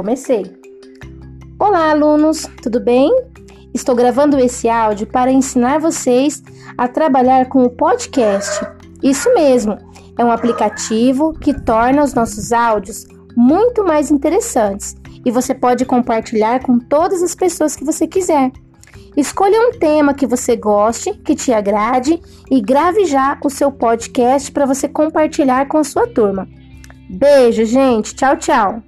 comecei. Olá, alunos, tudo bem? Estou gravando esse áudio para ensinar vocês a trabalhar com o podcast. Isso mesmo, é um aplicativo que torna os nossos áudios muito mais interessantes e você pode compartilhar com todas as pessoas que você quiser. Escolha um tema que você goste, que te agrade e grave já o seu podcast para você compartilhar com a sua turma. Beijo, gente. Tchau, tchau.